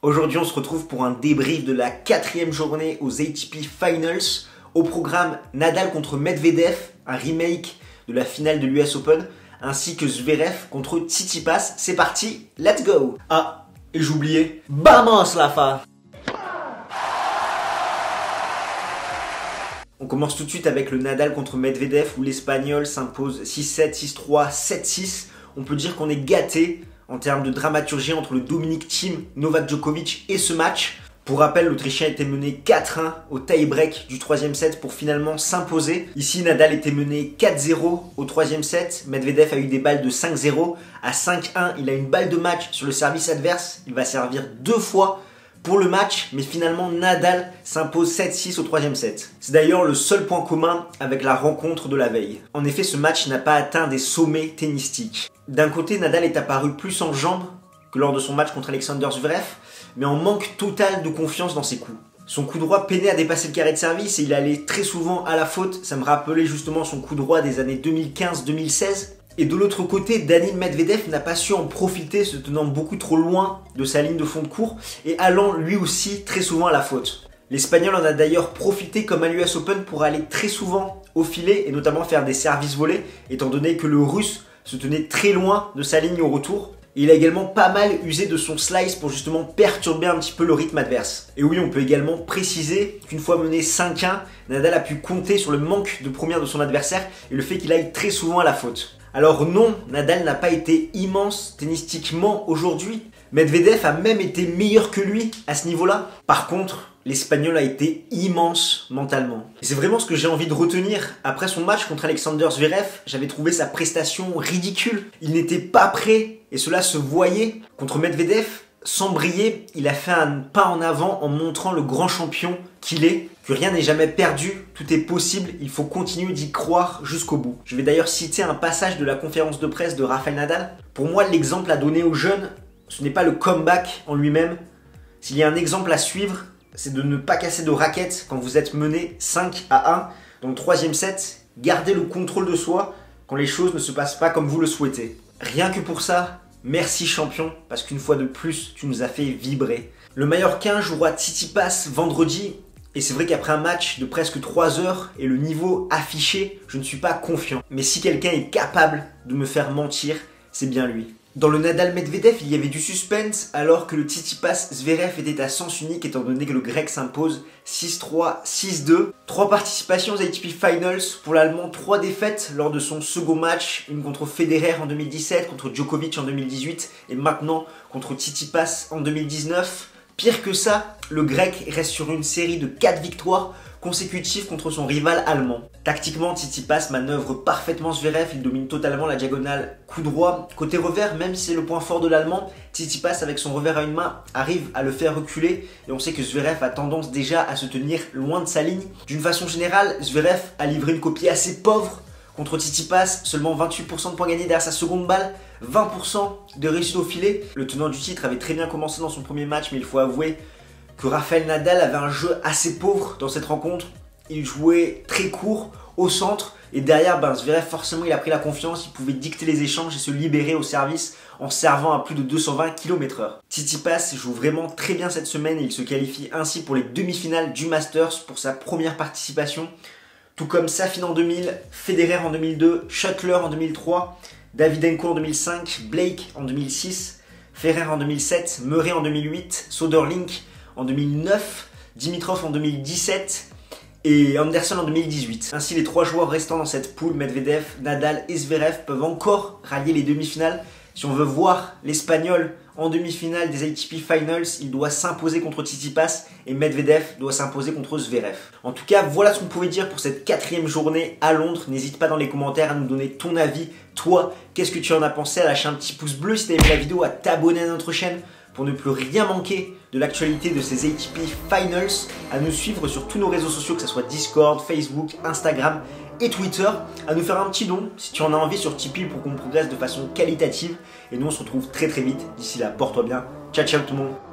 Aujourd'hui, on se retrouve pour un débrief de la quatrième journée aux ATP Finals. Au programme Nadal contre Medvedev, un remake de la finale de l'US Open, ainsi que Zverev contre Tsitsipas. C'est parti, let's go Ah, et j'oubliais, Vamos la On commence tout de suite avec le Nadal contre Medvedev où l'Espagnol s'impose 6-7, 6-3, 7-6. On peut dire qu'on est gâté en termes de dramaturgie entre le Dominic Team, Novak Djokovic et ce match. Pour rappel, l'Autrichien était mené 4-1 au tie-break du troisième set pour finalement s'imposer. Ici, Nadal était mené 4-0 au troisième set. Medvedev a eu des balles de 5-0. À 5-1, il a une balle de match sur le service adverse. Il va servir deux fois pour le match, mais finalement Nadal s'impose 7-6 au troisième set. C'est d'ailleurs le seul point commun avec la rencontre de la veille. En effet, ce match n'a pas atteint des sommets tennistiques. D'un côté, Nadal est apparu plus en jambes que lors de son match contre Alexander Zverev, mais en manque total de confiance dans ses coups. Son coup droit peinait à dépasser le carré de service et il allait très souvent à la faute. Ça me rappelait justement son coup droit des années 2015-2016. Et de l'autre côté, Danil Medvedev n'a pas su en profiter, se tenant beaucoup trop loin de sa ligne de fond de cours et allant lui aussi très souvent à la faute. L'Espagnol en a d'ailleurs profité comme à l'US Open pour aller très souvent au filet et notamment faire des services volés, étant donné que le Russe se tenait très loin de sa ligne au retour. Il a également pas mal usé de son slice pour justement perturber un petit peu le rythme adverse. Et oui, on peut également préciser qu'une fois mené 5-1, Nadal a pu compter sur le manque de première de son adversaire et le fait qu'il aille très souvent à la faute. Alors non, Nadal n'a pas été immense tennistiquement aujourd'hui. Medvedev a même été meilleur que lui à ce niveau-là. Par contre, l'Espagnol a été immense mentalement. c'est vraiment ce que j'ai envie de retenir. Après son match contre Alexander Zverev, j'avais trouvé sa prestation ridicule. Il n'était pas prêt et cela se voyait. Contre Medvedev, sans briller, il a fait un pas en avant en montrant le grand champion qu'il est, que rien n'est jamais perdu, tout est possible, il faut continuer d'y croire jusqu'au bout. Je vais d'ailleurs citer un passage de la conférence de presse de Rafael Nadal. Pour moi, l'exemple à donner aux jeunes, ce n'est pas le comeback en lui-même. S'il y a un exemple à suivre, c'est de ne pas casser de raquettes quand vous êtes mené 5 à 1 dans le troisième set. Gardez le contrôle de soi quand les choses ne se passent pas comme vous le souhaitez. Rien que pour ça, Merci champion, parce qu'une fois de plus, tu nous as fait vibrer. Le Mallorquin jouera Pass vendredi, et c'est vrai qu'après un match de presque 3 heures et le niveau affiché, je ne suis pas confiant. Mais si quelqu'un est capable de me faire mentir, c'est bien lui. Dans le Nadal Medvedev, il y avait du suspense alors que le Tsitsipas Zverev était à sens unique étant donné que le grec s'impose 6-3, 6-2. Trois participations aux ATP Finals pour l'Allemand, trois défaites lors de son second match, une contre Federer en 2017, contre Djokovic en 2018 et maintenant contre Tsitsipas en 2019. Pire que ça, le grec reste sur une série de 4 victoires consécutives contre son rival allemand. Tactiquement, Tsitsipas manœuvre parfaitement Zverev, il domine totalement la diagonale coup droit. Côté revers, même si c'est le point fort de l'allemand, Tsitsipas avec son revers à une main arrive à le faire reculer et on sait que Zverev a tendance déjà à se tenir loin de sa ligne. D'une façon générale, Zverev a livré une copie assez pauvre Contre Tsitsipas, seulement 28% de points gagnés derrière sa seconde balle, 20% de réussite au filet. Le tenant du titre avait très bien commencé dans son premier match, mais il faut avouer que Rafael Nadal avait un jeu assez pauvre dans cette rencontre. Il jouait très court au centre et derrière, ben, Zverev forcément il a pris la confiance, il pouvait dicter les échanges et se libérer au service en servant à plus de 220 km/h. Tsitsipas joue vraiment très bien cette semaine et il se qualifie ainsi pour les demi-finales du Masters pour sa première participation tout comme Safin en 2000, Federer en 2002, Shuttler en 2003, Davidenko en 2005, Blake en 2006, Ferrer en 2007, Murray en 2008, Soderlink en 2009, Dimitrov en 2017 et Anderson en 2018. Ainsi, les trois joueurs restants dans cette poule, Medvedev, Nadal et Zverev, peuvent encore rallier les demi-finales. Si on veut voir l'Espagnol en demi-finale des ATP Finals, il doit s'imposer contre Tsitsipas et Medvedev doit s'imposer contre Zverev. En tout cas, voilà ce qu'on pouvait dire pour cette quatrième journée à Londres. N'hésite pas dans les commentaires à nous donner ton avis. Toi, qu'est-ce que tu en as pensé? À lâcher un petit pouce bleu si t'as aimé la vidéo, à t'abonner à notre chaîne pour ne plus rien manquer de l'actualité de ces ATP Finals, à nous suivre sur tous nos réseaux sociaux, que ce soit Discord, Facebook, Instagram et Twitter, à nous faire un petit don si tu en as envie sur Tipeee pour qu'on progresse de façon qualitative. Et nous on se retrouve très très vite. D'ici là, porte-toi bien. Ciao ciao tout le monde.